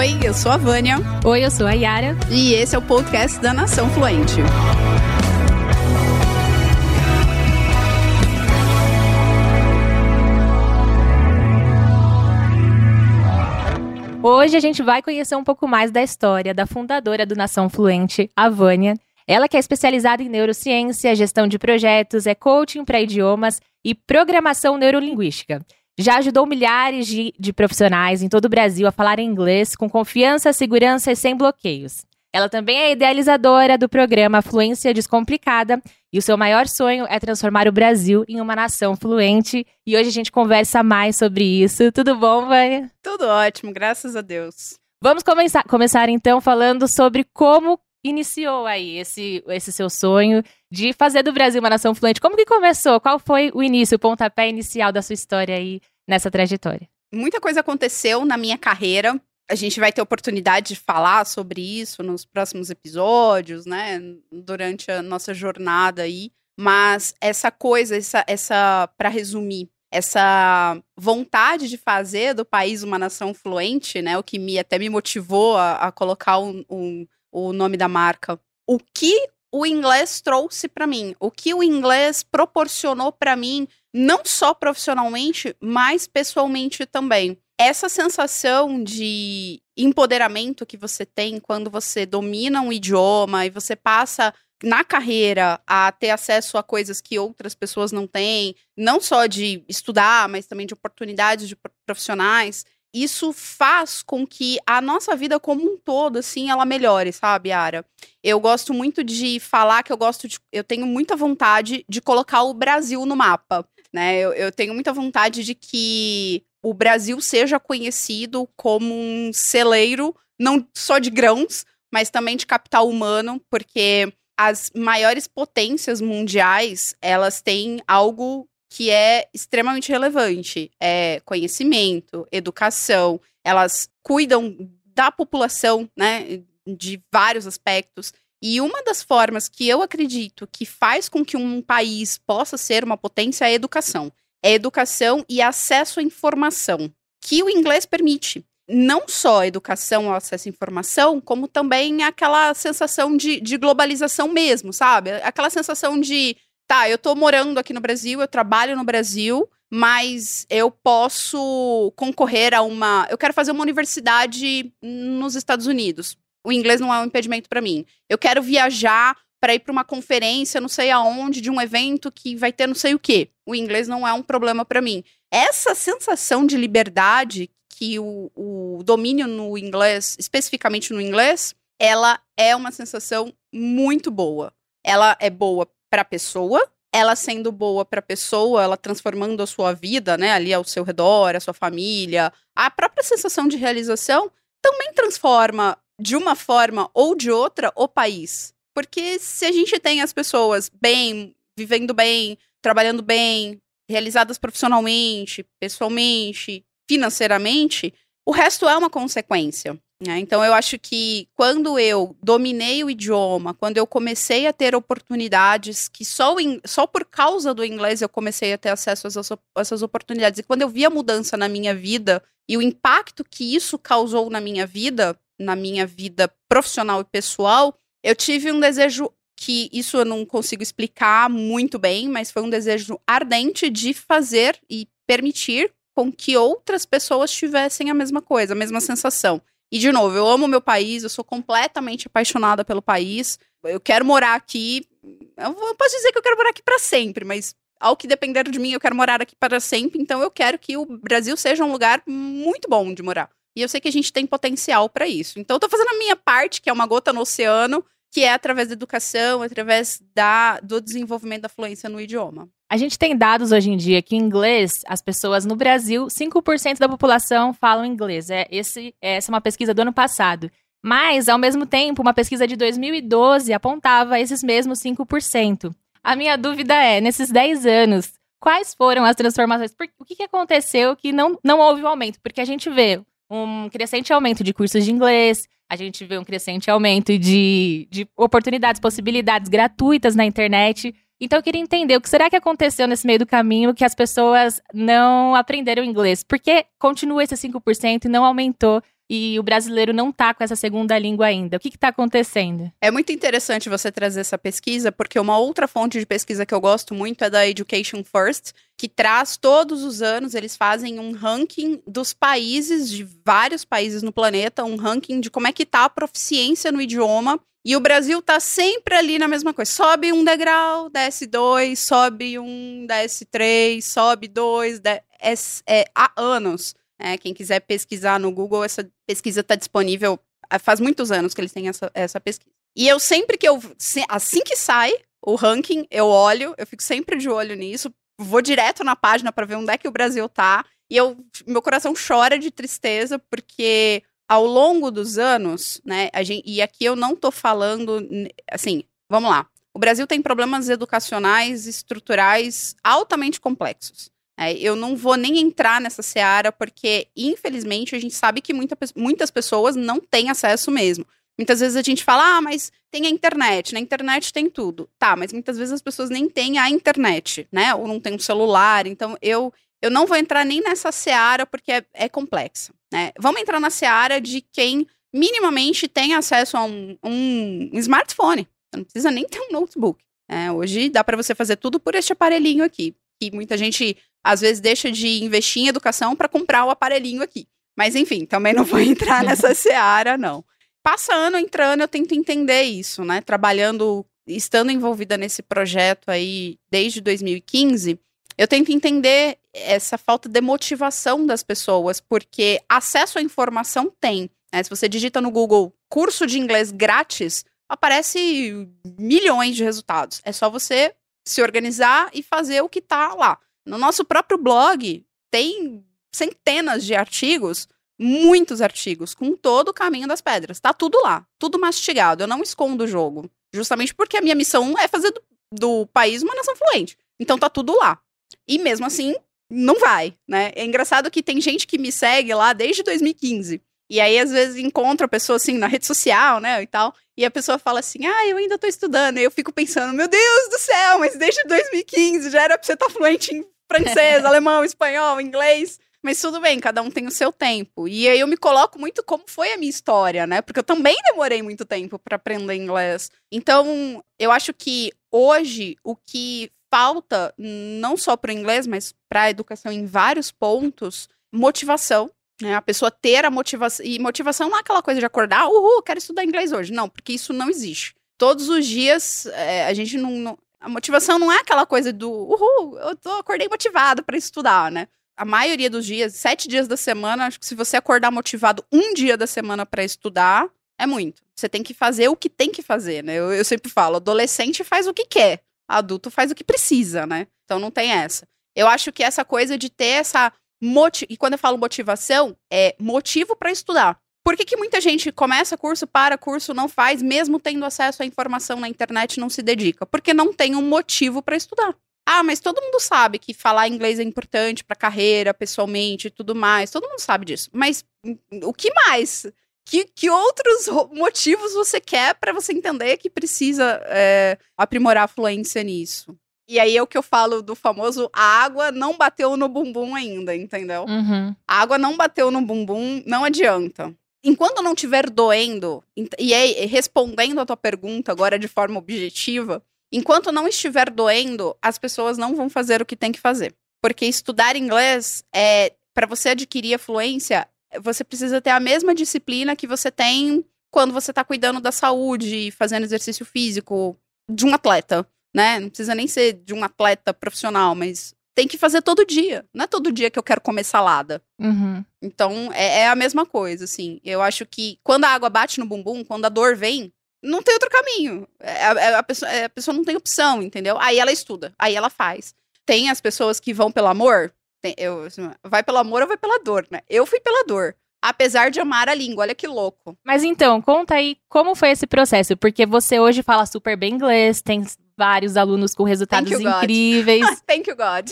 Oi, eu sou a Vânia. Oi, eu sou a Yara. E esse é o podcast da Nação Fluente. Hoje a gente vai conhecer um pouco mais da história da fundadora do Nação Fluente, a Vânia. Ela que é especializada em neurociência, gestão de projetos, é coaching para idiomas e programação neurolinguística. Já ajudou milhares de, de profissionais em todo o Brasil a falar inglês com confiança, segurança e sem bloqueios. Ela também é idealizadora do programa Fluência Descomplicada e o seu maior sonho é transformar o Brasil em uma nação fluente. E hoje a gente conversa mais sobre isso. Tudo bom, Vânia? Tudo ótimo, graças a Deus. Vamos começar, começar então falando sobre como iniciou aí esse, esse seu sonho de fazer do Brasil uma nação fluente. Como que começou? Qual foi o início, o pontapé inicial da sua história aí nessa trajetória? Muita coisa aconteceu na minha carreira a gente vai ter oportunidade de falar sobre isso nos próximos episódios, né? Durante a nossa jornada aí. Mas essa coisa, essa, essa para resumir, essa vontade de fazer do país uma nação fluente, né? O que me até me motivou a, a colocar um, um, o nome da marca. O que o inglês trouxe para mim, o que o inglês proporcionou para mim, não só profissionalmente, mas pessoalmente também essa sensação de empoderamento que você tem quando você domina um idioma e você passa na carreira a ter acesso a coisas que outras pessoas não têm, não só de estudar, mas também de oportunidades de profissionais, isso faz com que a nossa vida como um todo, assim, ela melhore, sabe, Ara? Eu gosto muito de falar que eu gosto de. Eu tenho muita vontade de colocar o Brasil no mapa. Né? Eu, eu tenho muita vontade de que o Brasil seja conhecido como um celeiro, não só de grãos, mas também de capital humano, porque as maiores potências mundiais, elas têm algo que é extremamente relevante, é conhecimento, educação, elas cuidam da população, né, de vários aspectos. E uma das formas que eu acredito que faz com que um país possa ser uma potência é a educação é educação e acesso à informação, que o inglês permite. Não só educação ou acesso à informação, como também aquela sensação de, de globalização mesmo, sabe? Aquela sensação de, tá, eu tô morando aqui no Brasil, eu trabalho no Brasil, mas eu posso concorrer a uma. Eu quero fazer uma universidade nos Estados Unidos. O inglês não é um impedimento para mim. Eu quero viajar para ir para uma conferência, não sei aonde, de um evento que vai ter não sei o quê. O inglês não é um problema para mim. Essa sensação de liberdade que o, o domínio no inglês, especificamente no inglês, ela é uma sensação muito boa. Ela é boa para a pessoa, ela sendo boa para a pessoa, ela transformando a sua vida, né, ali ao seu redor, a sua família, a própria sensação de realização também transforma de uma forma ou de outra o país. Porque se a gente tem as pessoas bem, vivendo bem, trabalhando bem, realizadas profissionalmente, pessoalmente, financeiramente, o resto é uma consequência. Né? Então, eu acho que quando eu dominei o idioma, quando eu comecei a ter oportunidades que só, só por causa do inglês eu comecei a ter acesso a essas, a essas oportunidades, e quando eu vi a mudança na minha vida e o impacto que isso causou na minha vida, na minha vida profissional e pessoal, eu tive um desejo que isso eu não consigo explicar muito bem, mas foi um desejo ardente de fazer e permitir com que outras pessoas tivessem a mesma coisa, a mesma sensação. E de novo, eu amo meu país, eu sou completamente apaixonada pelo país. Eu quero morar aqui. Eu posso dizer que eu quero morar aqui para sempre, mas ao que depender de mim, eu quero morar aqui para sempre. Então eu quero que o Brasil seja um lugar muito bom de morar. E eu sei que a gente tem potencial para isso. Então eu tô fazendo a minha parte, que é uma gota no oceano, que é através da educação, através da, do desenvolvimento da fluência no idioma. A gente tem dados hoje em dia que inglês, as pessoas no Brasil, 5% da população falam inglês. É, esse, essa é uma pesquisa do ano passado. Mas, ao mesmo tempo, uma pesquisa de 2012 apontava esses mesmos 5%. A minha dúvida é, nesses 10 anos, quais foram as transformações? o que, que aconteceu que não, não houve um aumento? Porque a gente vê um crescente aumento de cursos de inglês, a gente vê um crescente aumento de, de oportunidades, possibilidades gratuitas na internet. Então eu queria entender o que será que aconteceu nesse meio do caminho que as pessoas não aprenderam inglês? Por que continua esse 5% e não aumentou e o brasileiro não tá com essa segunda língua ainda. O que está acontecendo? É muito interessante você trazer essa pesquisa, porque uma outra fonte de pesquisa que eu gosto muito é da Education First, que traz todos os anos, eles fazem um ranking dos países, de vários países no planeta, um ranking de como é que tá a proficiência no idioma e o Brasil tá sempre ali na mesma coisa. Sobe um degrau, desce dois, sobe um, desce três, sobe dois, é, é, há anos. É, quem quiser pesquisar no Google, essa pesquisa está disponível. Faz muitos anos que eles têm essa, essa pesquisa. E eu sempre que eu. Assim que sai o ranking, eu olho, eu fico sempre de olho nisso, vou direto na página para ver onde é que o Brasil tá. E eu, meu coração chora de tristeza, porque ao longo dos anos, né, a gente, e aqui eu não tô falando, assim, vamos lá. O Brasil tem problemas educacionais estruturais altamente complexos. É, eu não vou nem entrar nessa seara, porque, infelizmente, a gente sabe que muita, muitas pessoas não têm acesso mesmo. Muitas vezes a gente fala, ah, mas tem a internet, na internet tem tudo. Tá, mas muitas vezes as pessoas nem têm a internet, né? Ou não tem um celular. Então, eu, eu não vou entrar nem nessa seara, porque é, é complexa. Né? Vamos entrar na seara de quem minimamente tem acesso a um, um smartphone. Não precisa nem ter um notebook. É, hoje dá para você fazer tudo por este aparelhinho aqui. Que muita gente às vezes deixa de investir em educação para comprar o aparelhinho aqui. Mas enfim, também não vou entrar nessa seara, não. Passa ano entrando, eu tento entender isso, né? Trabalhando, estando envolvida nesse projeto aí desde 2015, eu tento entender essa falta de motivação das pessoas, porque acesso à informação tem. Né? Se você digita no Google curso de inglês grátis, aparece milhões de resultados. É só você se organizar e fazer o que está lá. No nosso próprio blog tem centenas de artigos, muitos artigos, com todo o caminho das pedras. Tá tudo lá, tudo mastigado. Eu não escondo o jogo. Justamente porque a minha missão é fazer do, do país uma nação fluente. Então tá tudo lá. E mesmo assim, não vai, né? É engraçado que tem gente que me segue lá desde 2015. E aí, às vezes, encontra a pessoa assim na rede social, né? E tal. E a pessoa fala assim: Ah, eu ainda tô estudando. E eu fico pensando, meu Deus do céu, mas desde 2015 já era pra você estar tá fluente em francês, alemão, espanhol, inglês. Mas tudo bem, cada um tem o seu tempo. E aí eu me coloco muito como foi a minha história, né? Porque eu também demorei muito tempo para aprender inglês. Então, eu acho que hoje o que falta, não só para o inglês, mas para a educação em vários pontos, motivação. Né? A pessoa ter a motivação. E motivação não é aquela coisa de acordar, uhul, quero estudar inglês hoje. Não, porque isso não existe. Todos os dias, é, a gente não, não, A motivação não é aquela coisa do uhul, eu tô, acordei motivado para estudar, né? A maioria dos dias, sete dias da semana, acho que se você acordar motivado um dia da semana para estudar, é muito. Você tem que fazer o que tem que fazer, né? Eu, eu sempre falo, adolescente faz o que quer adulto faz o que precisa, né? Então não tem essa. Eu acho que essa coisa de ter essa motiv... e quando eu falo motivação, é motivo para estudar. Por que, que muita gente começa curso, para curso, não faz, mesmo tendo acesso à informação na internet, não se dedica? Porque não tem um motivo para estudar. Ah, mas todo mundo sabe que falar inglês é importante para carreira, pessoalmente e tudo mais. Todo mundo sabe disso. Mas hum, o que mais? Que, que outros motivos você quer para você entender que precisa é, aprimorar a fluência nisso? E aí é o que eu falo do famoso a água não bateu no bumbum ainda, entendeu? Uhum. A água não bateu no bumbum, não adianta. Enquanto não estiver doendo, e aí, respondendo a tua pergunta agora de forma objetiva, enquanto não estiver doendo, as pessoas não vão fazer o que tem que fazer. Porque estudar inglês é para você adquirir a fluência você precisa ter a mesma disciplina que você tem quando você está cuidando da saúde, fazendo exercício físico de um atleta, né? Não precisa nem ser de um atleta profissional, mas tem que fazer todo dia. Não é todo dia que eu quero comer salada. Uhum. Então, é, é, a mesma coisa, assim. Eu acho que quando a água bate no bumbum, quando a dor vem, não tem outro caminho. É, a, é, a, pessoa, é, a pessoa não tem opção, entendeu? Aí ela estuda, aí ela faz. Tem as pessoas que vão pelo amor, tem, eu, assim, vai pelo amor ou vai pela dor, né? Eu fui pela dor. Apesar de amar a língua, olha que louco. Mas então, conta aí como foi esse processo, porque você hoje fala super bem inglês, tem vários alunos com resultados Thank incríveis. Thank you, God.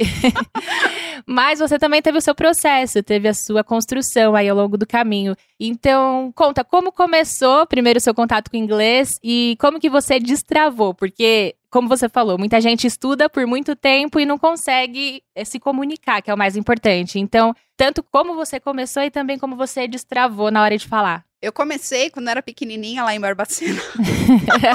Mas você também teve o seu processo, teve a sua construção aí ao longo do caminho. Então, conta como começou primeiro o seu contato com o inglês e como que você destravou, porque como você falou, muita gente estuda por muito tempo e não consegue eh, se comunicar, que é o mais importante. Então, tanto como você começou e também como você destravou na hora de falar. Eu comecei quando era pequenininha lá em Barbacena.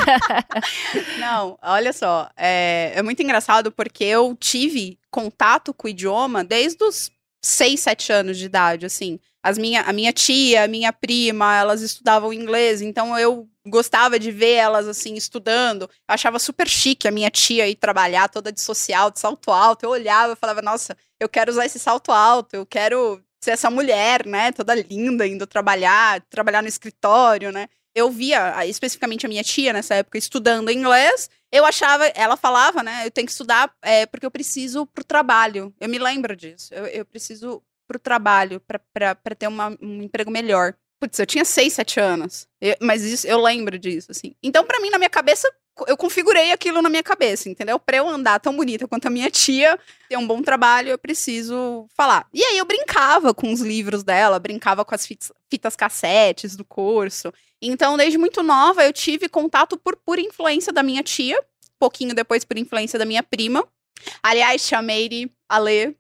Não, olha só, é, é, muito engraçado porque eu tive contato com o idioma desde os 6, 7 anos de idade, assim. As minha, a minha tia, a minha prima, elas estudavam inglês, então eu gostava de ver elas, assim, estudando. Eu achava super chique a minha tia ir trabalhar toda de social, de salto alto. Eu olhava e falava, nossa, eu quero usar esse salto alto, eu quero ser essa mulher, né, toda linda, indo trabalhar, trabalhar no escritório, né. Eu via, especificamente a minha tia nessa época, estudando inglês, eu achava, ela falava, né, eu tenho que estudar é, porque eu preciso pro trabalho. Eu me lembro disso. Eu, eu preciso pro trabalho, para ter uma, um emprego melhor. Putz, eu tinha 6, 7 anos. Eu, mas isso, eu lembro disso, assim. Então, para mim, na minha cabeça, eu configurei aquilo na minha cabeça, entendeu? Pra eu andar tão bonita quanto a minha tia, ter um bom trabalho, eu preciso falar. E aí eu brincava com os livros dela, brincava com as fitas, fitas cassetes do curso. Então, desde muito nova, eu tive contato por pura influência da minha tia, pouquinho depois por influência da minha prima. Aliás, tia Meire, Alê,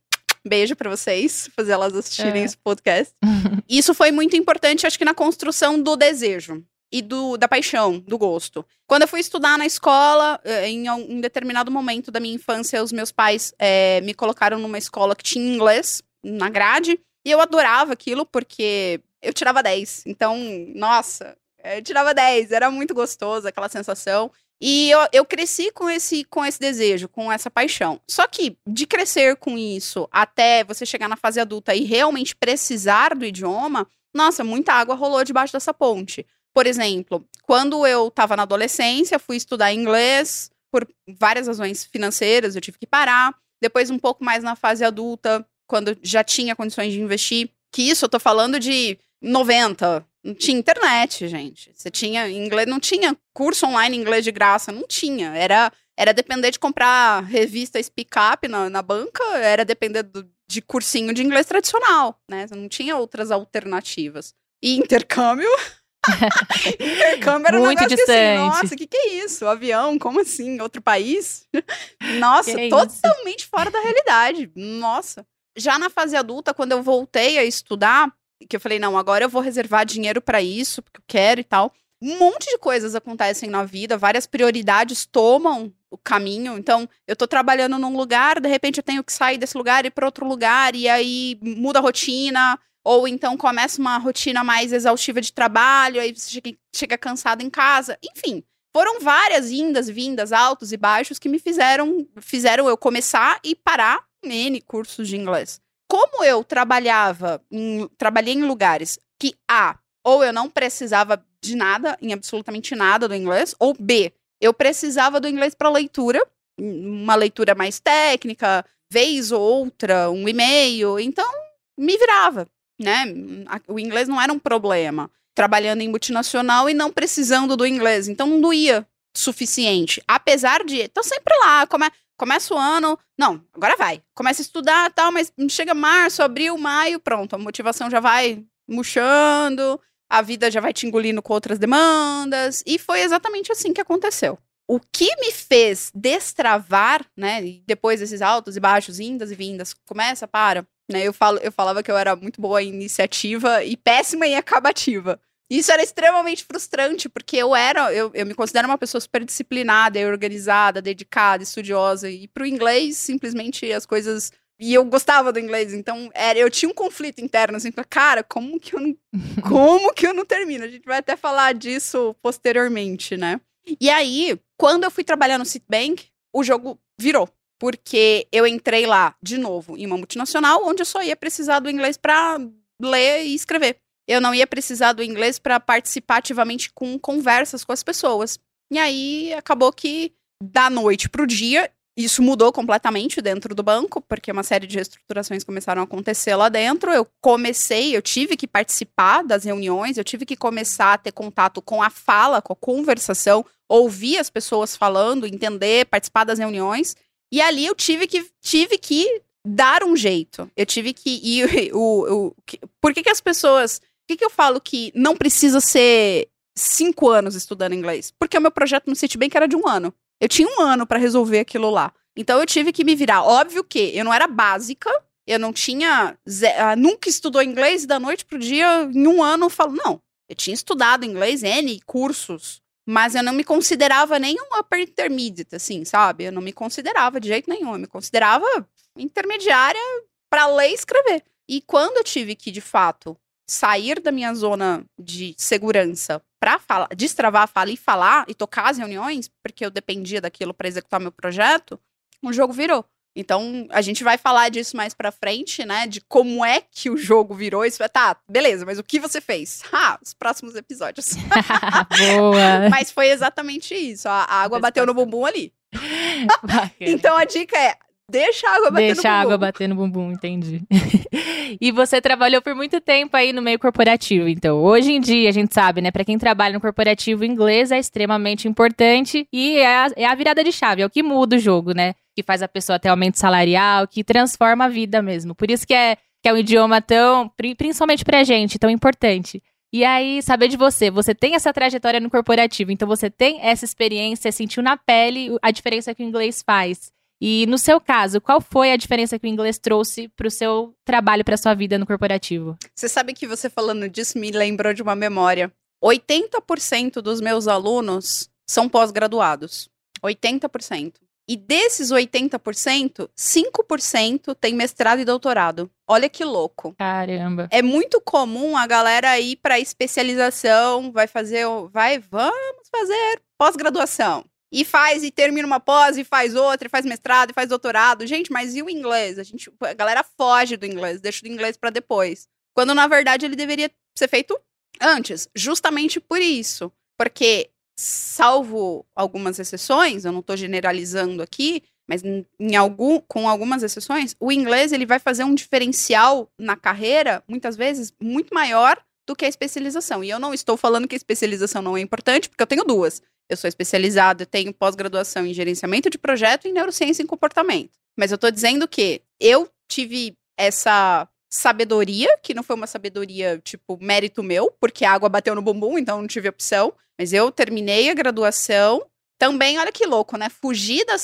beijo para vocês, fazer elas assistirem é. esse podcast. Isso foi muito importante, acho que na construção do desejo e do, da paixão, do gosto. Quando eu fui estudar na escola, eh, em um determinado momento da minha infância, os meus pais é, me colocaram numa escola que tinha inglês na grade, e eu adorava aquilo porque eu tirava 10. Então, nossa, eu tirava 10, era muito gostoso aquela sensação. E eu, eu cresci com esse, com esse desejo, com essa paixão. Só que de crescer com isso até você chegar na fase adulta e realmente precisar do idioma, nossa, muita água rolou debaixo dessa ponte. Por exemplo, quando eu estava na adolescência, fui estudar inglês por várias razões financeiras, eu tive que parar. Depois, um pouco mais na fase adulta, quando já tinha condições de investir, que isso eu tô falando de 90. Não tinha internet, gente. Você tinha inglês, não tinha curso online em inglês de graça, não tinha. Era era depender de comprar revista Speak Up na, na banca, era depender do, de cursinho de inglês tradicional, né? Não tinha outras alternativas. E intercâmbio Intercâmbio era Muito um distante. Que, assim, Nossa, o que, que é isso? Avião, como assim? Outro país? Nossa, que totalmente fora da realidade. Nossa. Já na fase adulta, quando eu voltei a estudar, que eu falei, não, agora eu vou reservar dinheiro para isso, porque eu quero e tal. Um monte de coisas acontecem na vida, várias prioridades tomam o caminho. Então, eu tô trabalhando num lugar, de repente eu tenho que sair desse lugar e ir para outro lugar, e aí muda a rotina ou então começa uma rotina mais exaustiva de trabalho, aí você chega, chega cansado em casa. Enfim, foram várias indas, vindas, altos e baixos que me fizeram, fizeram eu começar e parar N cursos de inglês. Como eu trabalhava, em, trabalhei em lugares que A, ou eu não precisava de nada, em absolutamente nada do inglês, ou B, eu precisava do inglês para leitura, uma leitura mais técnica, vez ou outra, um e-mail, então me virava né? O inglês não era um problema. Trabalhando em multinacional e não precisando do inglês. Então não doía suficiente. Apesar de. Tô sempre lá, come, começa o ano. Não, agora vai. Começa a estudar tal, mas chega março, abril, maio, pronto. A motivação já vai murchando, a vida já vai te engolindo com outras demandas. E foi exatamente assim que aconteceu. O que me fez destravar, né? Depois desses altos e baixos, indas e vindas, começa, para, né? Eu, falo, eu falava que eu era muito boa em iniciativa e péssima em acabativa. Isso era extremamente frustrante, porque eu era, eu, eu me considero uma pessoa super disciplinada, organizada, dedicada, estudiosa. E pro inglês, simplesmente as coisas. E eu gostava do inglês, então era, eu tinha um conflito interno, assim, cara, como que eu não. Como que eu não termino? A gente vai até falar disso posteriormente, né? E aí, quando eu fui trabalhar no Citibank, o jogo virou porque eu entrei lá, de novo, em uma multinacional, onde eu só ia precisar do inglês para ler e escrever. Eu não ia precisar do inglês para participar ativamente com conversas com as pessoas. E aí acabou que, da noite pro dia, isso mudou completamente dentro do banco, porque uma série de reestruturações começaram a acontecer lá dentro. Eu comecei, eu tive que participar das reuniões, eu tive que começar a ter contato com a fala, com a conversação, ouvir as pessoas falando, entender, participar das reuniões. E ali eu tive que, tive que dar um jeito. Eu tive que ir. O, o, por que, que as pessoas. Que, que eu falo que não precisa ser cinco anos estudando inglês? Porque o meu projeto no Citibank era de um ano. Eu tinha um ano para resolver aquilo lá. Então eu tive que me virar. Óbvio que eu não era básica, eu não tinha. Uh, nunca estudou inglês da noite pro dia, em um ano eu falo, não. Eu tinha estudado inglês, N cursos, mas eu não me considerava nem um upper intermediate, assim, sabe? Eu não me considerava de jeito nenhum. Eu me considerava intermediária para ler e escrever. E quando eu tive que, de fato, sair da minha zona de segurança para destravar a fala e falar e tocar as reuniões, porque eu dependia daquilo para executar meu projeto, o jogo virou. Então, a gente vai falar disso mais pra frente, né? De como é que o jogo virou. Isso tá, beleza, mas o que você fez? Ah, os próximos episódios. Boa! mas foi exatamente isso. A, a água bateu no bumbum ali. então, a dica é: Deixa a água bater Deixa no bumbum. Deixa a água bater no bumbum, entendi. e você trabalhou por muito tempo aí no meio corporativo, então. Hoje em dia, a gente sabe, né? Para quem trabalha no corporativo, inglês é extremamente importante e é a, é a virada de chave, é o que muda o jogo, né? Que faz a pessoa ter aumento salarial, que transforma a vida mesmo. Por isso que é, que é um idioma tão, principalmente pra gente, tão importante. E aí, saber de você, você tem essa trajetória no corporativo, então você tem essa experiência, sentiu na pele a diferença que o inglês faz. E no seu caso, qual foi a diferença que o inglês trouxe para o seu trabalho, para sua vida no corporativo? Você sabe que você falando disso me lembrou de uma memória. 80% dos meus alunos são pós-graduados. 80%. E desses 80%, 5% tem mestrado e doutorado. Olha que louco. Caramba. É muito comum a galera ir para especialização, vai fazer, vai, vamos fazer pós-graduação e faz e termina uma pós e faz outra, e faz mestrado e faz doutorado. Gente, mas e o inglês? A gente, a galera foge do inglês, deixa o inglês para depois. Quando na verdade ele deveria ser feito antes, justamente por isso. Porque salvo algumas exceções, eu não estou generalizando aqui, mas em algum, com algumas exceções, o inglês ele vai fazer um diferencial na carreira, muitas vezes, muito maior do que a especialização. E eu não estou falando que a especialização não é importante, porque eu tenho duas. Eu sou especializada, tenho pós-graduação em gerenciamento de projeto e neurociência em comportamento. Mas eu tô dizendo que eu tive essa sabedoria, que não foi uma sabedoria, tipo, mérito meu, porque a água bateu no bumbum, então não tive opção. Mas eu terminei a graduação. Também, olha que louco, né? Fugi da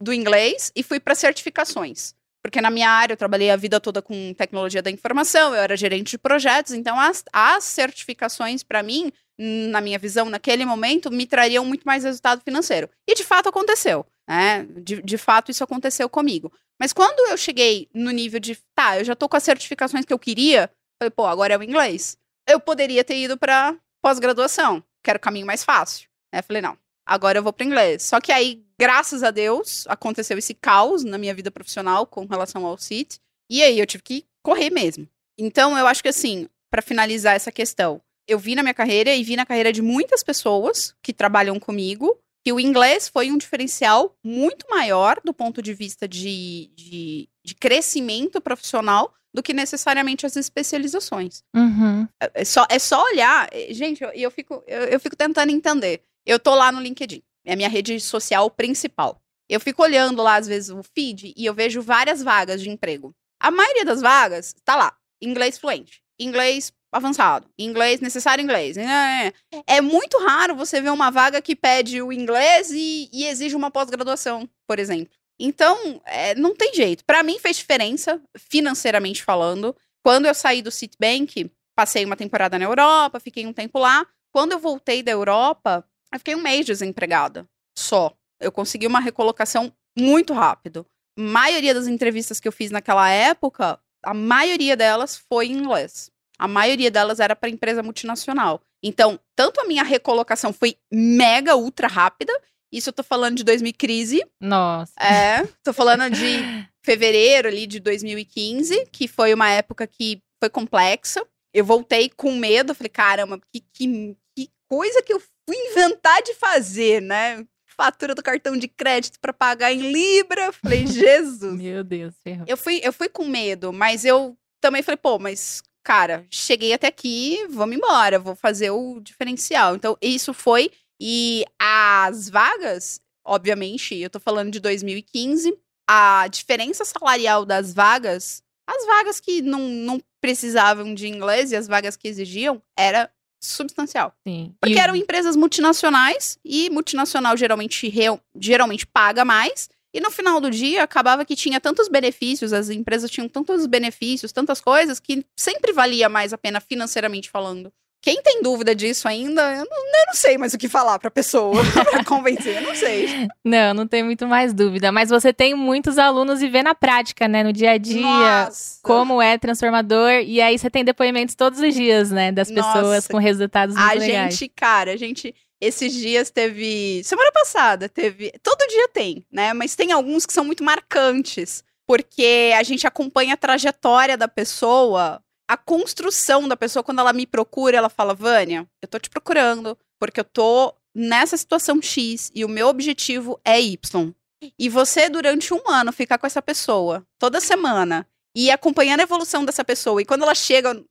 do inglês e fui para certificações. Porque na minha área eu trabalhei a vida toda com tecnologia da informação, eu era gerente de projetos, então as, as certificações, para mim, na minha visão, naquele momento, me trariam muito mais resultado financeiro. E de fato aconteceu. Né? De, de fato, isso aconteceu comigo. Mas quando eu cheguei no nível de, tá, eu já tô com as certificações que eu queria, falei, pô, agora é o inglês. Eu poderia ter ido para pós-graduação, que era o caminho mais fácil. Né? Falei, não, agora eu vou para inglês. Só que aí, graças a Deus, aconteceu esse caos na minha vida profissional com relação ao CIT. E aí eu tive que correr mesmo. Então, eu acho que assim, para finalizar essa questão, eu vi na minha carreira e vi na carreira de muitas pessoas que trabalham comigo que o inglês foi um diferencial muito maior do ponto de vista de, de, de crescimento profissional do que necessariamente as especializações. Uhum. É, é, só, é só olhar. Eh, gente, eu, eu, fico, eu, eu fico tentando entender. Eu tô lá no LinkedIn, é a minha rede social principal. Eu fico olhando lá, às vezes, o feed e eu vejo várias vagas de emprego. A maioria das vagas tá lá, inglês fluente, inglês avançado, inglês, necessário inglês. É, é muito raro você ver uma vaga que pede o inglês e, e exige uma pós-graduação, por exemplo. Então, é, não tem jeito. Para mim fez diferença, financeiramente falando. Quando eu saí do Citibank, passei uma temporada na Europa, fiquei um tempo lá. Quando eu voltei da Europa, eu fiquei um mês desempregada. Só. Eu consegui uma recolocação muito rápido. A maioria das entrevistas que eu fiz naquela época, a maioria delas foi em inglês a maioria delas era para empresa multinacional. Então, tanto a minha recolocação foi mega ultra rápida, isso eu tô falando de 2000 crise. Nossa. É, tô falando de fevereiro ali de 2015, que foi uma época que foi complexa. Eu voltei com medo, falei, caramba, que, que, que coisa que eu fui inventar de fazer, né? Fatura do cartão de crédito para pagar em Libra. Falei, Jesus. Meu Deus, ferrou. Eu fui, eu fui com medo, mas eu também falei, pô, mas cara, cheguei até aqui, vamos embora, vou fazer o diferencial. Então, isso foi. E as vagas, obviamente, eu tô falando de 2015. a diferença salarial das vagas, as vagas que não, não precisavam de inglês e as vagas que exigiam, era substancial. Sim. Porque E- eram empresas multinacionais e multinacional geralmente, real- geralmente paga mais. E no final do dia acabava que tinha tantos benefícios, as empresas tinham tantos benefícios, tantas coisas, que sempre valia mais a pena financeiramente falando. Quem tem dúvida disso ainda, eu não, eu não sei mais o que falar pra pessoa, pra convencer, eu não sei. Não, não tem muito mais dúvida. Mas você tem muitos alunos e vê na prática, né? No dia a dia. Nossa. Como é transformador. E aí você tem depoimentos todos os dias, né? Das pessoas Nossa. com resultados muito A legais. gente, cara, a gente. Esses dias teve. Semana passada teve. Todo dia tem, né? Mas tem alguns que são muito marcantes. Porque a gente acompanha a trajetória da pessoa, a construção da pessoa. Quando ela me procura, ela fala: Vânia, eu tô te procurando, porque eu tô nessa situação X e o meu objetivo é Y. E você, durante um ano, ficar com essa pessoa, toda semana, e acompanhando a evolução dessa pessoa. E quando ela chega.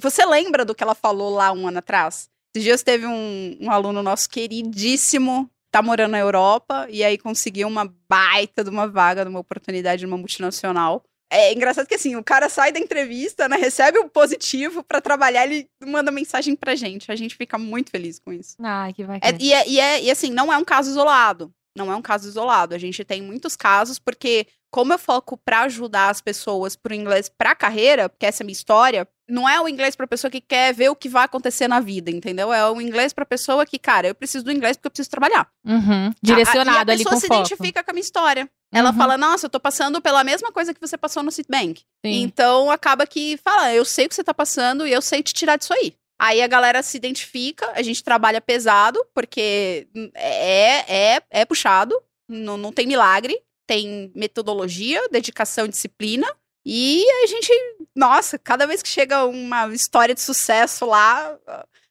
Você lembra do que ela falou lá um ano atrás? Esses dias teve um, um aluno nosso queridíssimo, tá morando na Europa, e aí conseguiu uma baita de uma vaga, de uma oportunidade numa multinacional. É engraçado que assim, o cara sai da entrevista, né? Recebe o positivo pra trabalhar, ele manda mensagem pra gente. A gente fica muito feliz com isso. Ai, que É, bacana. e, é, e, é- e assim, não é um caso isolado. Não é um caso isolado. A gente tem muitos casos, porque como eu foco pra ajudar as pessoas pro inglês pra carreira, porque essa é a minha história, não é o inglês pra pessoa que quer ver o que vai acontecer na vida, entendeu? É o inglês pra pessoa que, cara, eu preciso do inglês porque eu preciso trabalhar. Uhum. A- Direcionado a, e a ali pessoa com se foco. identifica com a minha história. Ela Uhum. fala, nossa, eu tô passando pela mesma coisa que você passou no Citibank. Sim. Então acaba que fala, eu sei o que você tá passando e eu sei te tirar disso aí. Aí a galera se identifica, a gente trabalha pesado, porque é, é, é puxado, não, não tem milagre, tem metodologia, dedicação, disciplina. E a gente, nossa, cada vez que chega uma história de sucesso lá,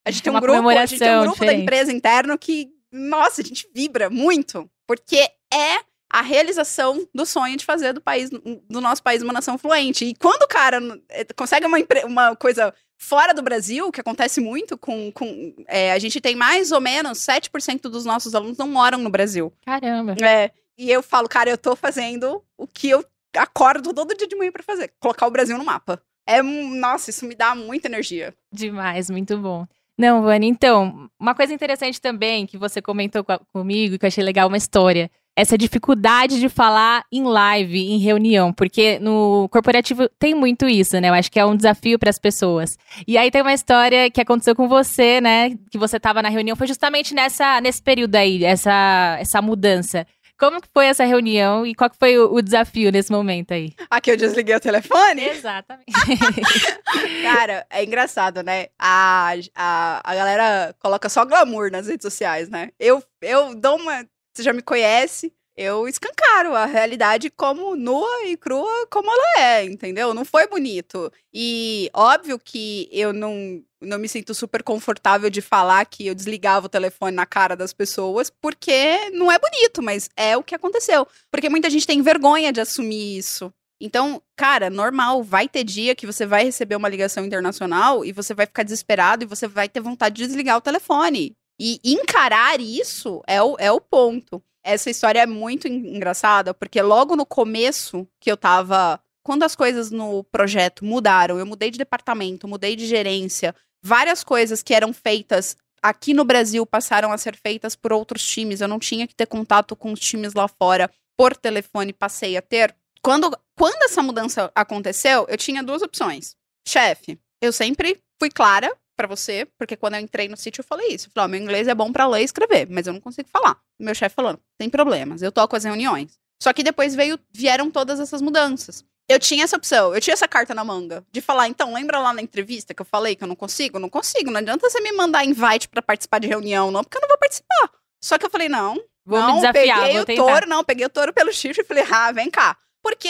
a gente tem um Uma grupo, a gente tem um grupo da diferente. empresa interno que, nossa, a gente vibra muito, porque é a realização do sonho de fazer do país, do nosso país uma nação fluente. E quando o cara eh, consegue uma, uma coisa fora do Brasil, que acontece muito com. com é, a gente tem mais ou menos 7% dos nossos alunos não moram no Brasil. Caramba. É, e eu falo, cara, eu tô fazendo o que eu acordo todo dia de manhã pra fazer, colocar o Brasil no mapa. É, nossa, isso me dá muita energia. Demais, muito bom. Não, Vani, então, uma coisa interessante também que você comentou co- comigo, que eu achei legal, uma história. Essa dificuldade de falar em live, em reunião, porque no corporativo tem muito isso, né? Eu acho que é um desafio para as pessoas. E aí tem uma história que aconteceu com você, né? Que você estava na reunião, foi justamente nessa, nesse período aí, essa, essa mudança. Como que foi essa reunião e qual que foi o, o desafio nesse momento aí? Aqui eu desliguei o telefone. Exatamente. Cara, é engraçado, né? A, a, a galera coloca só glamour nas redes sociais, né? Eu, eu dou uma. Você já me conhece? Eu escancaro a realidade como nua e crua como ela é, entendeu? Não foi bonito. E óbvio que eu não, não me sinto super confortável de falar que eu desligava o telefone na cara das pessoas, porque não é bonito, mas é o que aconteceu. Porque muita gente tem vergonha de assumir isso. Então, cara, normal, vai ter dia que você vai receber uma ligação internacional e você vai ficar desesperado e você vai ter vontade de desligar o telefone. E encarar isso é o, é o ponto. Essa história é muito en- engraçada, porque logo no começo que eu tava. Quando as coisas no projeto mudaram, eu mudei de departamento, mudei de gerência, várias coisas que eram feitas aqui no Brasil passaram a ser feitas por outros times. Eu não tinha que ter contato com os times lá fora por telefone, passei a ter. Quando, quando essa mudança aconteceu, eu tinha duas opções. Chefe, eu sempre fui clara pra você, porque quando eu entrei no sítio eu falei isso. Eu falei, ó, meu inglês é bom pra ler e escrever, mas eu não consigo falar. Meu chefe falando, tem problemas, eu toco as reuniões. Só que depois veio, vieram todas essas mudanças. Eu tinha essa opção, eu tinha essa carta na manga de falar, então, lembra lá na entrevista que eu falei que eu não consigo? Não consigo, não adianta você me mandar invite pra participar de reunião, não, porque eu não vou participar. Só que eu falei, não, Vou não, me desafiar, peguei o touro, não, peguei o touro pelo chifre e falei, ah, vem cá. Porque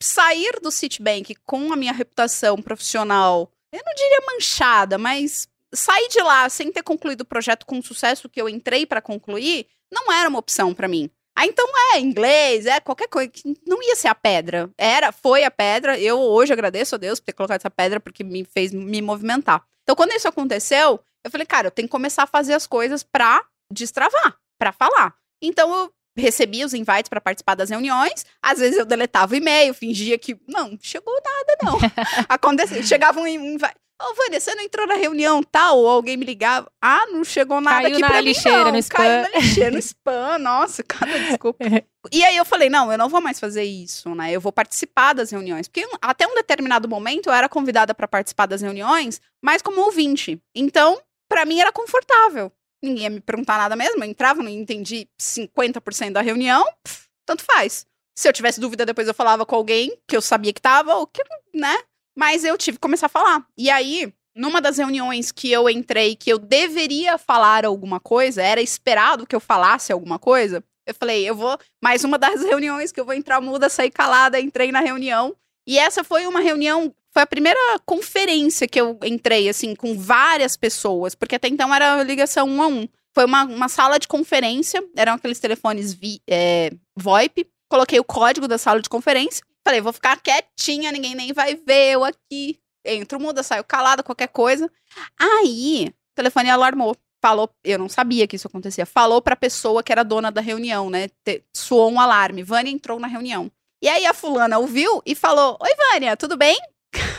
sair do Citibank com a minha reputação profissional, eu não diria manchada, mas sair de lá sem ter concluído o projeto com o sucesso que eu entrei pra concluir, não era uma opção pra mim. Ah, então é inglês, é qualquer coisa, não ia ser a pedra. Era, foi a pedra. Eu hoje agradeço a Deus por ter colocado essa pedra porque me fez me movimentar. Então, quando isso aconteceu, eu falei, cara, eu tenho que começar a fazer as coisas pra destravar, pra falar. Então, eu recebia os invites para participar das reuniões, às vezes eu deletava o e-mail, fingia que não chegou nada não. Aconteceu, chegava um invite, Ô, oh, Vânia, você não entrou na reunião tal? Ou alguém me ligava. Ah, não chegou nada Caiu aqui na pra lixeira, mim, não. no spam. Caiu na lixeira, no spam. Nossa, cada desculpa. E aí eu falei, não, eu não vou mais fazer isso, né? Eu vou participar das reuniões. Porque até um determinado momento eu era convidada para participar das reuniões, mas como ouvinte. Então, para mim era confortável. Ninguém ia me perguntar nada mesmo. Eu entrava, não entendi 50% da reunião, pff, tanto faz. Se eu tivesse dúvida, depois eu falava com alguém que eu sabia que tava, ou que, né? Mas eu tive que começar a falar. E aí, numa das reuniões que eu entrei, que eu deveria falar alguma coisa, era esperado que eu falasse alguma coisa. Eu falei, eu vou. Mais uma das reuniões que eu vou entrar muda, sair calada, entrei na reunião. E essa foi uma reunião. Foi a primeira conferência que eu entrei, assim, com várias pessoas, porque até então era ligação um a um. Foi uma, uma sala de conferência, eram aqueles telefones vi, é, VoIP. Coloquei o código da sala de conferência. Falei, vou ficar quietinha, ninguém nem vai ver eu aqui. Entro muda, saio calada, qualquer coisa. Aí, o telefone alarmou. Falou, eu não sabia que isso acontecia. Falou pra pessoa que era dona da reunião, né? Te, soou um alarme. Vânia entrou na reunião. E aí a fulana ouviu e falou: Oi, Vânia, tudo bem?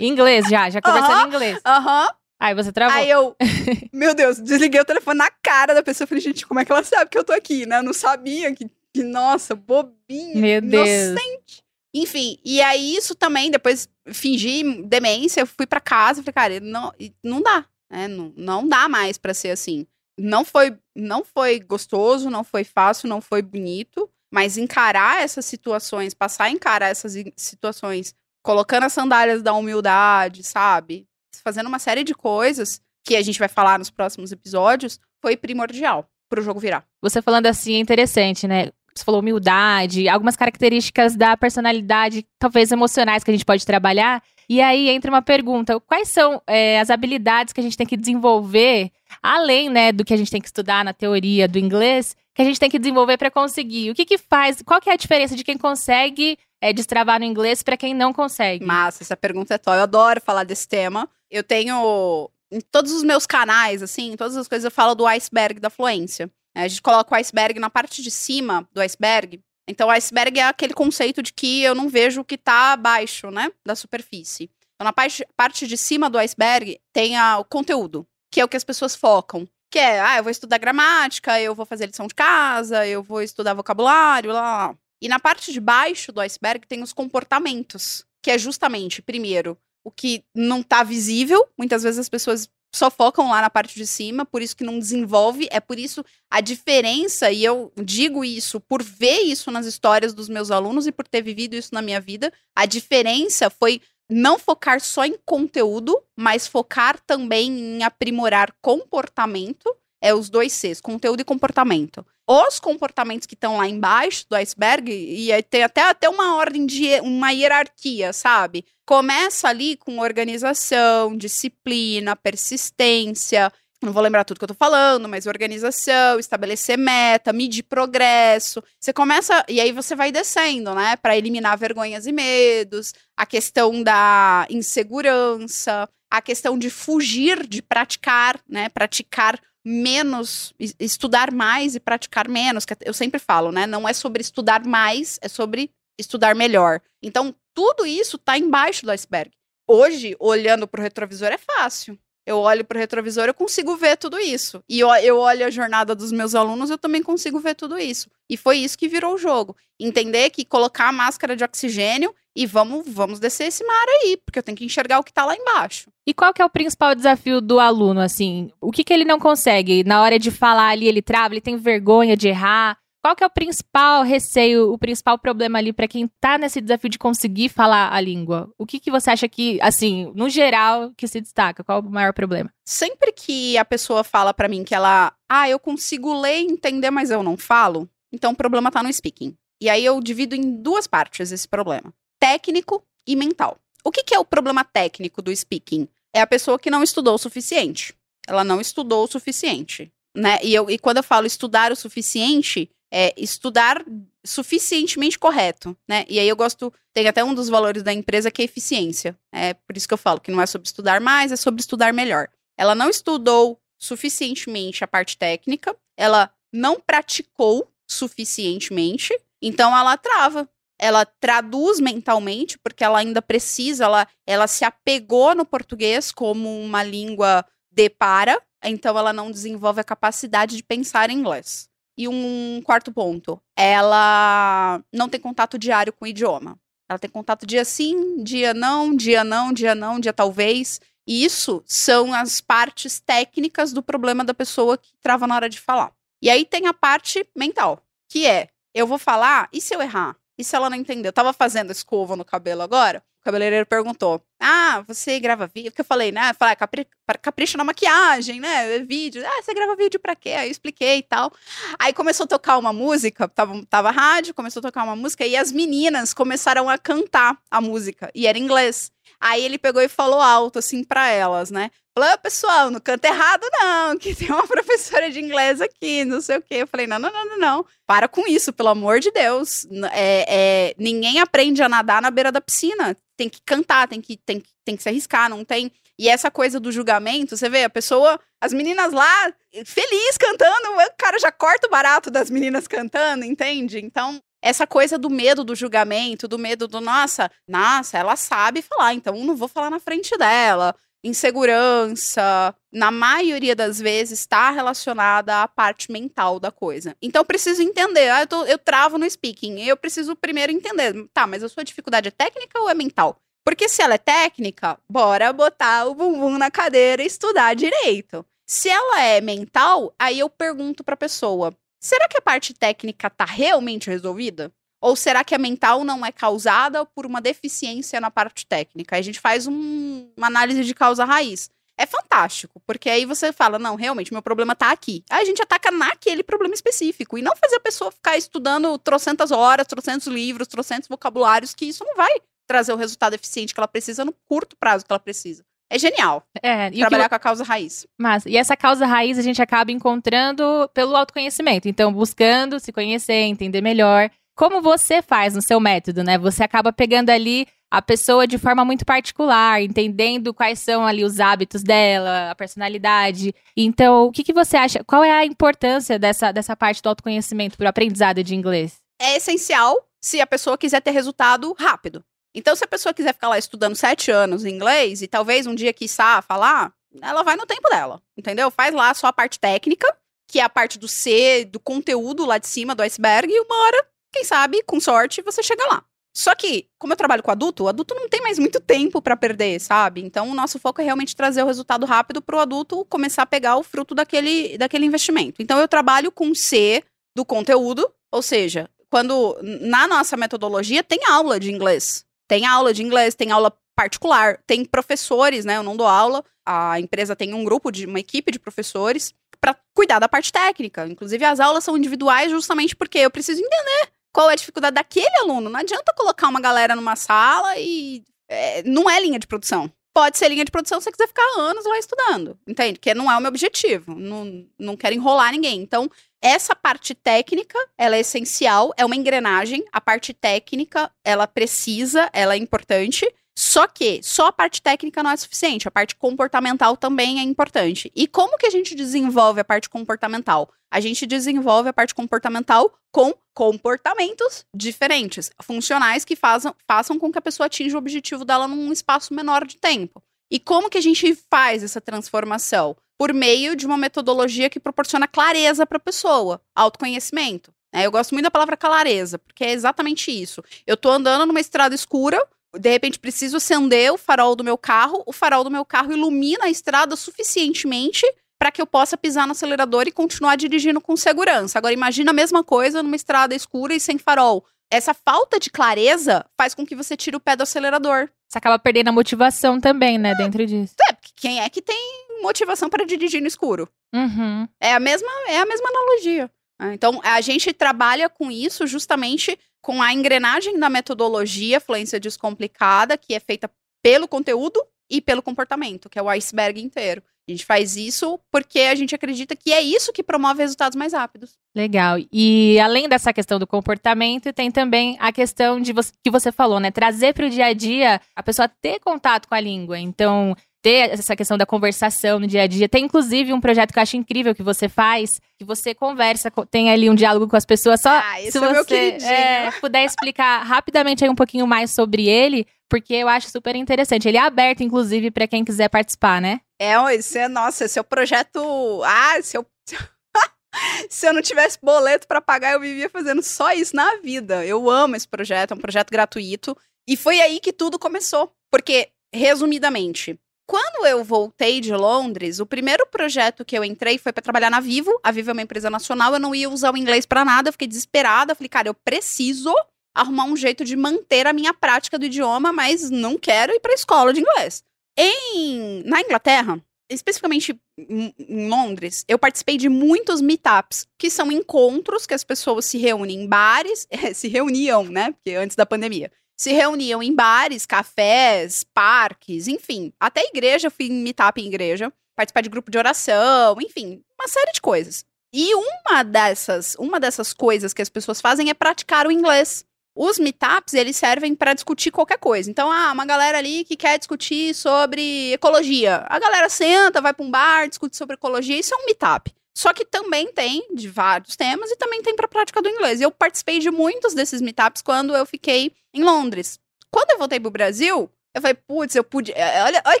Inglês já, já conversando em inglês. Aham. Aí você travou. Aí eu, meu Deus, desliguei o telefone na cara da pessoa. Falei, gente, como é que ela sabe que eu tô aqui, né? Eu não sabia que, que nossa, bobinha, Meu Deus. inocente. Enfim, e aí isso também, depois fingi demência, eu fui pra casa, falei, cara, não, não dá, né? Não, não dá mais pra ser assim. Não foi, não foi gostoso, não foi fácil, não foi bonito, mas encarar essas situações, passar a encarar essas i- situações, colocando as sandálias da humildade, sabe? Fazendo uma série de coisas que a gente vai falar nos próximos episódios, foi primordial pro jogo virar. Você falando assim é interessante, né? Você falou humildade, algumas características da personalidade, talvez emocionais, que a gente pode trabalhar. E aí entra uma pergunta: quais são é, as habilidades que a gente tem que desenvolver, além né, do que a gente tem que estudar na teoria do inglês, que a gente tem que desenvolver para conseguir? O que, que faz? Qual que é a diferença de quem consegue é, destravar no inglês para quem não consegue? Massa, essa pergunta é top. Eu adoro falar desse tema. Eu tenho. Em todos os meus canais, assim, em todas as coisas, eu falo do iceberg da fluência. É, A gente coloca o iceberg na parte de cima do iceberg. Então, o iceberg é aquele conceito de que eu não vejo o que tá abaixo, né? Da superfície. Então, na parte, parte de cima do iceberg tem a- o conteúdo, que é o que as pessoas focam. Que é, ah, eu vou estudar gramática, eu vou fazer lição de casa, eu vou estudar vocabulário, lá, lá, lá. E na parte de baixo do iceberg tem os comportamentos, que é justamente, primeiro, o que não tá visível. Muitas vezes as pessoas só focam lá na parte de cima, por isso que não desenvolve. É por isso a diferença, e eu digo isso por ver isso nas histórias dos meus alunos e por ter vivido isso na minha vida. A diferença foi não focar só em conteúdo, mas focar também em aprimorar comportamento. É os dois Cs, conteúdo e comportamento. Os comportamentos que estão lá embaixo do iceberg, e tem até, até uma ordem de uma hierarquia, sabe? Começa ali com organização, disciplina, persistência. Não vou lembrar tudo que eu tô falando, mas organização, estabelecer meta, medir progresso. Você começa e aí você vai descendo, né, Pra eliminar vergonhas e medos, a questão da insegurança, a questão de fugir de praticar, né, praticar menos, es- estudar mais e praticar menos, que eu sempre falo, né? Não é sobre estudar mais, é sobre estudar melhor. Então, tudo isso tá embaixo do iceberg. Hoje, olhando pro retrovisor é fácil. Eu olho pro retrovisor, eu consigo ver tudo isso. E eu, olho a jornada dos meus alunos, eu também consigo ver tudo isso. E foi isso que virou o jogo. Entender que colocar a máscara de oxigênio e vamos, vamos descer esse mar aí, porque eu tenho que enxergar o que tá lá embaixo. E qual que é o principal desafio do aluno, assim? O que, que ele não consegue? Na hora de falar ali, ele trava, ele tem vergonha de errar? Qual que é o principal receio, o principal problema ali para quem tá nesse desafio de conseguir falar a língua? O que, que você acha que, assim, no geral, que se destaca? Qual o maior problema? Sempre que a pessoa fala pra mim que ela, ah, eu consigo ler e entender, mas eu não falo, então o problema tá no speaking. E aí eu divido em duas partes esse problema: técnico e mental. O que, que é o problema técnico do speaking? É a pessoa que não estudou o suficiente. Ela não estudou o suficiente, né? E, eu, e quando eu falo estudar o suficiente, é estudar suficientemente correto, né? E aí eu gosto, tem até um dos valores da empresa que é eficiência. É por isso que eu falo que não é sobre estudar mais, é sobre estudar melhor. Ela não estudou suficientemente a parte técnica, ela não praticou suficientemente, então ela trava. Ela traduz mentalmente, porque ela ainda precisa, ela, ela se apegou no português como uma língua de para, então ela não desenvolve a capacidade de pensar em inglês. E um quarto ponto, ela não tem contato diário com o idioma. Ela tem contato dia sim, dia não, dia não, dia não, dia talvez. E isso são as partes técnicas do problema da pessoa que trava na hora de falar. E aí tem a parte mental, que é: eu vou falar, e se eu errar? E se ela não entendeu? Eu tava fazendo escova no cabelo agora cabeleireiro perguntou: Ah, você grava vídeo? Porque eu falei, né? Eu falei, ah, capri capricha na maquiagem, né? Vídeo. Ah, você grava vídeo pra quê? Aí eu expliquei e tal. Aí começou a tocar uma música, tava, tava rádio, começou a tocar uma música, e as meninas começaram a cantar a música. E era inglês. Aí ele pegou e falou alto, assim, para elas, né? Falou, pessoal, não canta errado, não, que tem uma professora de inglês aqui, não sei o quê. Eu falei, não, não, não, não, não. Para com isso, pelo amor de Deus. É, é, ninguém aprende a nadar na beira da piscina. Tem que cantar, tem que, tem, tem que se arriscar, não tem. E essa coisa do julgamento, você vê, a pessoa, as meninas lá, feliz cantando, o cara já corta o barato das meninas cantando, entende? Então, essa coisa do medo do julgamento, do medo do, nossa, nossa, ela sabe falar, então não vou falar na frente dela. Insegurança, na maioria das vezes, está relacionada à parte mental da coisa. Então, eu preciso entender. Ah, eu, tô, eu travo no speaking. Eu preciso primeiro entender. Tá, mas a sua dificuldade é técnica ou é mental? Porque se ela é técnica, bora botar o bumbum na cadeira e estudar direito. Se ela é mental, aí eu pergunto pra pessoa: será que a parte técnica tá realmente resolvida? Ou será que a mental não é causada por uma deficiência na parte técnica? A gente faz um, uma análise de causa raiz. É fantástico, porque aí você fala, não, realmente, meu problema tá aqui. Aí a gente ataca naquele problema específico. E não fazer a pessoa ficar estudando trocentas horas, trocentos livros, trocentos vocabulários, que isso não vai trazer o resultado eficiente que ela precisa no curto prazo que ela precisa. É genial. É, trabalhar que... com a causa raiz. Mas, e essa causa raiz a gente acaba encontrando pelo autoconhecimento. Então, buscando se conhecer, entender melhor. Como você faz no seu método, né? Você acaba pegando ali a pessoa de forma muito particular, entendendo quais são ali os hábitos dela, a personalidade. Então, o que, que você acha? Qual é a importância dessa, dessa parte do autoconhecimento para o aprendizado de inglês? É essencial se a pessoa quiser ter resultado rápido. Então, se a pessoa quiser ficar lá estudando sete anos inglês e talvez um dia quiçá falar, ela vai no tempo dela, entendeu? Faz lá só a parte técnica, que é a parte do C, do conteúdo lá de cima do iceberg, e uma hora, quem sabe, com sorte, você chega lá. Só que, como eu trabalho com adulto, o adulto não tem mais muito tempo para perder, sabe? Então, o nosso foco é realmente trazer o resultado rápido para o adulto começar a pegar o fruto daquele, daquele investimento. Então, eu trabalho com C do conteúdo, ou seja, quando na nossa metodologia tem aula de inglês. Tem aula de inglês, tem aula particular, tem professores, né? Eu não dou aula. A empresa tem um grupo de uma equipe de professores para cuidar da parte técnica. Inclusive, as aulas são individuais justamente porque eu preciso entender qual é a dificuldade daquele aluno. Não adianta colocar uma galera numa sala e é, não é linha de produção. Pode ser linha de produção se você quiser ficar anos lá estudando, entende? Porque não é o meu objetivo. Não, não quero enrolar ninguém. Então, essa parte técnica, ela é essencial, é uma engrenagem. A parte técnica, ela precisa, ela é importante. Só que só a parte técnica não é suficiente, a parte comportamental também é importante. E como que a gente desenvolve a parte comportamental? A gente desenvolve a parte comportamental com comportamentos diferentes, funcionais que façam, façam com que a pessoa atinja o objetivo dela num espaço menor de tempo. E como que a gente faz essa transformação? Por meio de uma metodologia que proporciona clareza para a pessoa, autoconhecimento. É, eu gosto muito da palavra clareza, porque é exatamente isso. Eu estou andando numa estrada escura, de repente preciso acender o farol do meu carro, o farol do meu carro ilumina a estrada suficientemente para que eu possa pisar no acelerador e continuar dirigindo com segurança. Agora imagina a mesma coisa numa estrada escura e sem farol. Essa falta de clareza faz com que você tire o pé do acelerador. Você acaba perdendo a motivação também, né, dentro disso. É, porque quem é que tem motivação para dirigir no escuro? Uhum. É a mesma, é a mesma analogia. Né? Então, a gente trabalha com isso justamente com a engrenagem da metodologia Fluência Descomplicada, que é feita pelo conteúdo e pelo comportamento, que é o iceberg inteiro. A gente faz isso porque a gente acredita que é isso que promove resultados mais rápidos. Legal. E além dessa questão do comportamento, tem também a questão de que você falou, né? Trazer para o dia a dia a pessoa ter contato com a língua. Então, ter essa questão da conversação no dia a dia. Tem inclusive um projeto que eu acho incrível que você faz, que você conversa, tem ali um diálogo com as pessoas. Só ah, se é você é, puder explicar rapidamente aí um pouquinho mais sobre ele, porque eu acho super interessante. Ele é aberto, inclusive, para quem quiser participar, né? É, esse é, nossa, esse é o projeto. Ah, se eu. se eu não tivesse boleto para pagar, eu vivia fazendo só isso na vida. Eu amo esse projeto, é um projeto gratuito. E foi aí que tudo começou. Porque, resumidamente, quando eu voltei de Londres, o primeiro projeto que eu entrei foi para trabalhar na Vivo. A Vivo é uma empresa nacional, eu não ia usar o inglês para nada, eu fiquei desesperada. Falei, cara, eu preciso arrumar um jeito de manter a minha prática do idioma, mas não quero ir para escola de inglês. Em na Inglaterra, especificamente em Londres, eu participei de muitos meetups, que são encontros que as pessoas se reúnem em bares, se reuniam, né? Porque antes da pandemia se reuniam em bares, cafés, parques, enfim. Até igreja, fui em meetup em igreja, participar de grupo de oração, enfim, uma série de coisas. E uma dessas, uma dessas coisas que as pessoas fazem é praticar o inglês. Os meetups, eles servem para discutir qualquer coisa. Então, ah, uma galera ali que quer discutir sobre ecologia. A galera senta, vai para um bar, discute sobre ecologia. Isso é um meetup. Só que também tem de vários temas e também tem para prática do inglês. Eu participei de muitos desses meetups quando eu fiquei em Londres. Quando eu voltei pro Brasil, eu falei, putz, eu pude. É, olha, olha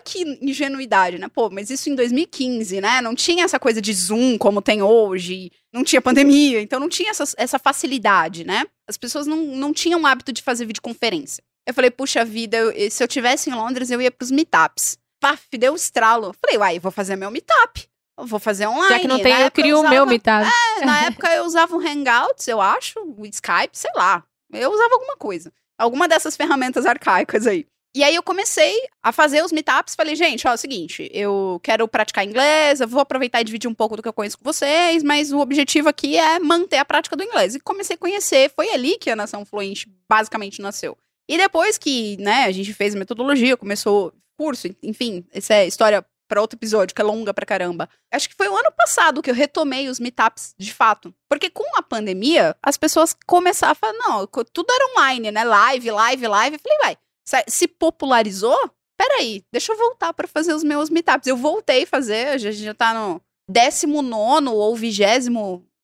que ingenuidade, né? Pô, mas isso em 2015, né? Não tinha essa coisa de Zoom como tem hoje, não tinha pandemia, então não tinha essa, essa facilidade, né? As pessoas não, não tinham o hábito de fazer videoconferência. Eu falei, puxa vida, eu, se eu tivesse em Londres, eu ia pros meetups. Paf, deu um estralo. Falei, uai, vou fazer meu meetup. Vou fazer online. Já que não tem, eu crio o meu meetup. É, na época eu usava o Hangouts, eu acho, o Skype, sei lá. Eu usava alguma coisa. Alguma dessas ferramentas arcaicas aí. E aí eu comecei a fazer os meetups, falei, gente, ó, é o seguinte, eu quero praticar inglês, eu vou aproveitar e dividir um pouco do que eu conheço com vocês, mas o objetivo aqui é manter a prática do inglês. E comecei a conhecer, foi ali que a Nação Fluente basicamente nasceu. E depois que, né, a gente fez metodologia, começou curso, enfim, essa é história para outro episódio, que é longa pra caramba. Acho que foi o ano passado que eu retomei os meetups de fato. Porque com a pandemia, as pessoas começaram a falar, não, tudo era online, né? Live, live, live. Eu falei, vai, se popularizou? Peraí, deixa eu voltar para fazer os meus meetups. Eu voltei a fazer, a gente já tá no 19 ou 20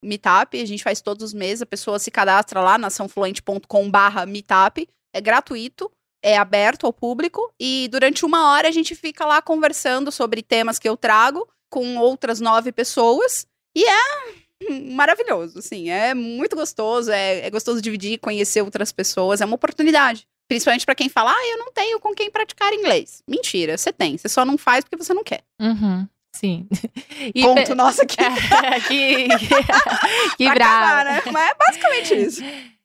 meetup, a gente faz todos os meses, a pessoa se cadastra lá na açãofluente.com barra meetup, é gratuito é aberto ao público e durante uma hora a gente fica lá conversando sobre temas que eu trago com outras nove pessoas e é maravilhoso, assim, é muito gostoso, é, é gostoso dividir, conhecer outras pessoas, é uma oportunidade. Principalmente para quem fala, ah, eu não tenho com quem praticar inglês. Mentira, você tem, você só não faz porque você não quer. Uhum. Sim. E Ponto, nossa, que... que, que bravo. né? Mas é basicamente isso.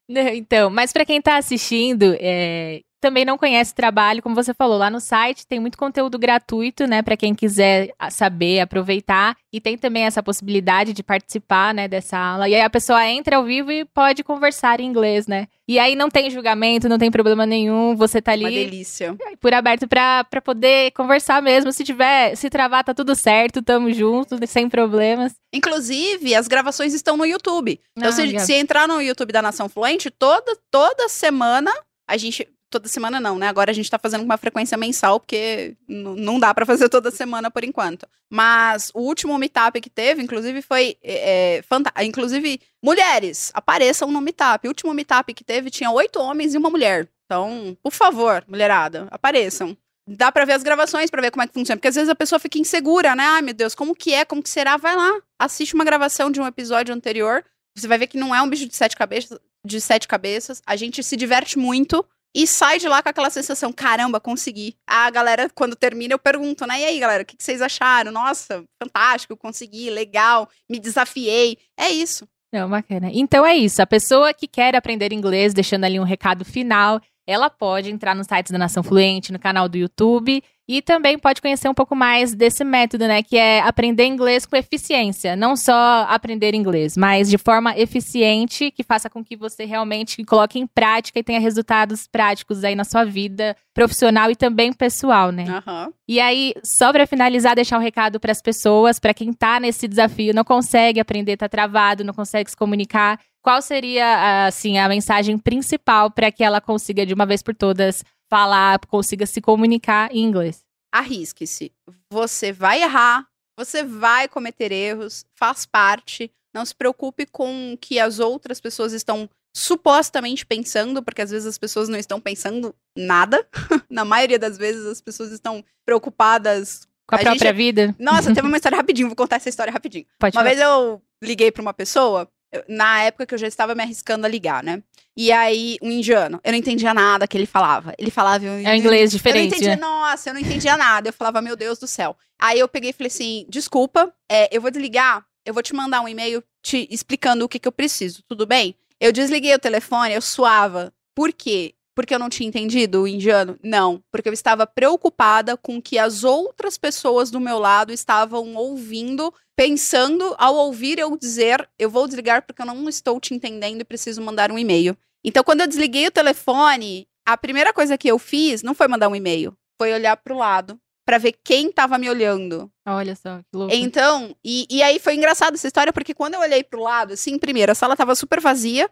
Então, mas para quem tá assistindo, é, também não conhece o trabalho, como você falou, lá no site tem muito conteúdo gratuito, né, para quem quiser saber, aproveitar, e tem também essa possibilidade de participar, né, dessa aula. E aí a pessoa entra ao vivo e pode conversar em inglês, né? E aí não tem julgamento, não tem problema nenhum, você tá ali Uma delícia. por aberto para poder conversar mesmo, se tiver, se travar tá tudo certo, tamo junto, sem problemas. Inclusive, as gravações estão no YouTube. Então, ah, se, se entrar no YouTube da Nação Fluente, toda toda semana a gente toda semana não, né? Agora a gente tá fazendo com uma frequência mensal, porque não dá para fazer toda semana por enquanto. Mas o último meetup que teve, inclusive, foi é, é Inclusive, mulheres, apareçam no meetup. O último meetup que teve tinha oito homens e uma mulher. Então, por favor, mulherada, apareçam. Dá pra ver as gravações pra ver como é que funciona. Porque às vezes a pessoa fica insegura, né? Ai, meu Deus, como que é? Como que será? Vai lá, assiste uma gravação de um episódio anterior. Você vai ver que não é um bicho de sete cabeças. De sete cabeças. A gente se diverte muito e sai de lá com aquela sensação, caramba, consegui. A galera, quando termina, eu pergunto, né? E aí, galera, o que vocês acharam? Nossa, fantástico, consegui, legal, me desafiei. É isso. Não, bacana. Então é isso. A pessoa que quer aprender inglês, deixando ali um recado final, ela pode entrar no site da Nação Fluente, no canal do YouTube e também pode conhecer um pouco mais desse método, né? Que é aprender inglês com eficiência. Não só aprender inglês, mas de forma eficiente, que faça com que você realmente coloque em prática e tenha resultados práticos aí na sua vida profissional e também pessoal, né? Uhum. E aí, só para finalizar, deixar um recado para as pessoas, para quem tá nesse desafio, não consegue aprender, tá travado, não consegue se comunicar. Qual seria, assim, a mensagem principal para que ela consiga, de uma vez por todas, falar, consiga se comunicar em inglês? arrisque-se. Você vai errar, você vai cometer erros, faz parte. Não se preocupe com o que as outras pessoas estão supostamente pensando, porque às vezes as pessoas não estão pensando nada. Na maioria das vezes as pessoas estão preocupadas com a, a própria gente... vida. Nossa, teve uma história rapidinho, vou contar essa história rapidinho. Pode uma falar. vez eu liguei para uma pessoa, na época que eu já estava me arriscando a ligar, né? E aí, um indiano, eu não entendia nada que ele falava. Ele falava. Eu, é um inglês diferente. Eu não entendia, né? nossa, eu não entendia nada. Eu falava, meu Deus do céu. Aí eu peguei e falei assim: desculpa, é, eu vou desligar, eu vou te mandar um e-mail te explicando o que, que eu preciso, tudo bem? Eu desliguei o telefone, eu suava. Por quê? Porque eu não tinha entendido o indiano? Não, porque eu estava preocupada com que as outras pessoas do meu lado estavam ouvindo, pensando ao ouvir eu dizer, eu vou desligar porque eu não estou te entendendo e preciso mandar um e-mail. Então, quando eu desliguei o telefone, a primeira coisa que eu fiz não foi mandar um e-mail, foi olhar para o lado para ver quem tava me olhando. Olha só, que louco. Então, e, e aí foi engraçado essa história, porque quando eu olhei pro lado, assim, primeiro, a sala tava super vazia,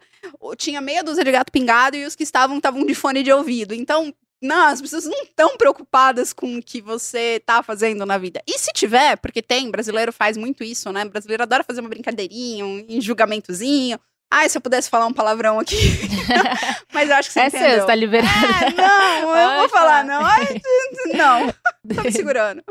tinha meia dúzia de gato pingado e os que estavam estavam de fone de ouvido. Então, não, as pessoas não estão preocupadas com o que você tá fazendo na vida. E se tiver, porque tem, brasileiro faz muito isso, né? Brasileiro adora fazer uma brincadeirinha, um julgamentozinho. Ai, se eu pudesse falar um palavrão aqui. Mas eu acho que você é entendeu. seu, tá liberado. É, não, eu vou falar, não. Ai, não, tô me segurando.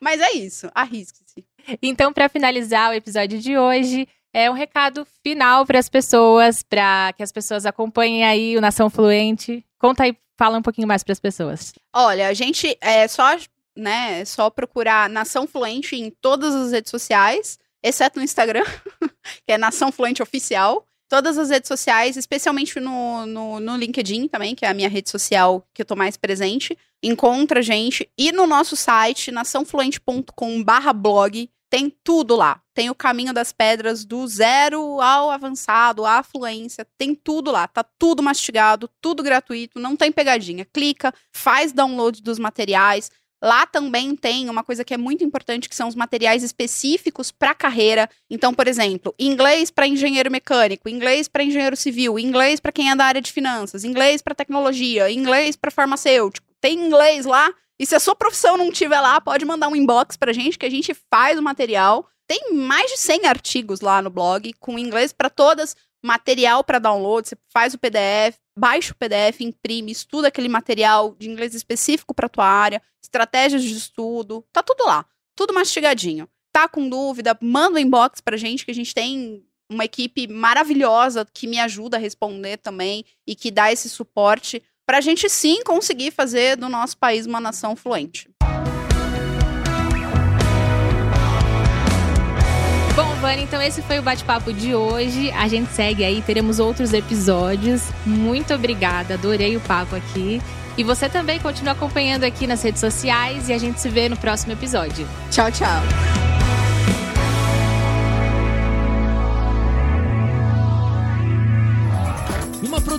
Mas é isso, arrisque-se. Então, para finalizar o episódio de hoje, é um recado final para as pessoas, para que as pessoas acompanhem aí o Nação Fluente. Conta aí, fala um pouquinho mais para as pessoas. Olha, a gente é só, né, só procurar Nação Fluente em todas as redes sociais, exceto no Instagram, que é Nação Fluente Oficial todas as redes sociais, especialmente no, no, no, LinkedIn também, que é a minha rede social que eu tô mais presente. Encontra a gente. E no nosso site, naçãofluente.com/blog, tem tudo lá. Tem o caminho das pedras do zero ao avançado, à fluência, tem tudo lá. Tá tudo mastigado, tudo gratuito, não tem pegadinha. Clica, faz download dos materiais. Lá também tem uma coisa que é muito importante, que são os materiais específicos para carreira. Então, por exemplo, inglês para engenheiro mecânico, inglês para engenheiro civil, inglês para quem é da área de finanças, inglês para tecnologia, inglês para farmacêutico. Tem inglês lá. E se a sua profissão não tiver lá, pode mandar um inbox pra gente que a gente faz o material. Tem mais de 100 artigos lá no blog com inglês para todas, material para download, você faz o PDF, baixa o PDF, imprime, estuda aquele material de inglês específico para tua área, estratégias de estudo, tá tudo lá, tudo mastigadinho. Tá com dúvida, manda um inbox pra gente que a gente tem uma equipe maravilhosa que me ajuda a responder também e que dá esse suporte para a gente sim conseguir fazer do nosso país uma nação fluente. Bom, Vani, então esse foi o bate-papo de hoje. A gente segue aí, teremos outros episódios. Muito obrigada, adorei o papo aqui. E você também continua acompanhando aqui nas redes sociais e a gente se vê no próximo episódio. Tchau, tchau.